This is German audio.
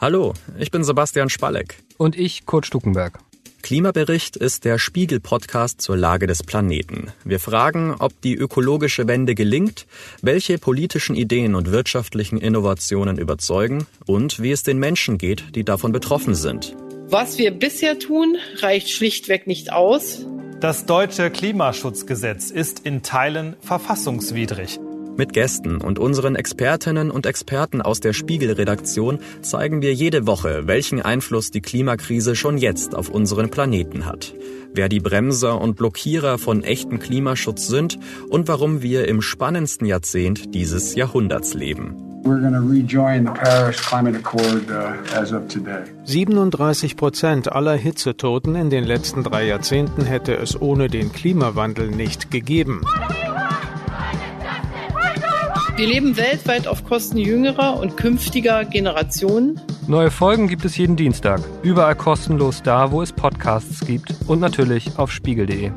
Hallo, ich bin Sebastian Spalleck. Und ich, Kurt Stuckenberg. Klimabericht ist der Spiegel-Podcast zur Lage des Planeten. Wir fragen, ob die ökologische Wende gelingt, welche politischen Ideen und wirtschaftlichen Innovationen überzeugen und wie es den Menschen geht, die davon betroffen sind. Was wir bisher tun, reicht schlichtweg nicht aus. Das deutsche Klimaschutzgesetz ist in Teilen verfassungswidrig. Mit Gästen und unseren Expertinnen und Experten aus der Spiegel-Redaktion zeigen wir jede Woche, welchen Einfluss die Klimakrise schon jetzt auf unseren Planeten hat, wer die Bremser und Blockierer von echtem Klimaschutz sind und warum wir im spannendsten Jahrzehnt dieses Jahrhunderts leben. 37 uh, Prozent aller Hitzetoten in den letzten drei Jahrzehnten hätte es ohne den Klimawandel nicht gegeben. Wir leben weltweit auf Kosten jüngerer und künftiger Generationen. Neue Folgen gibt es jeden Dienstag. Überall kostenlos da, wo es Podcasts gibt und natürlich auf spiegel.de.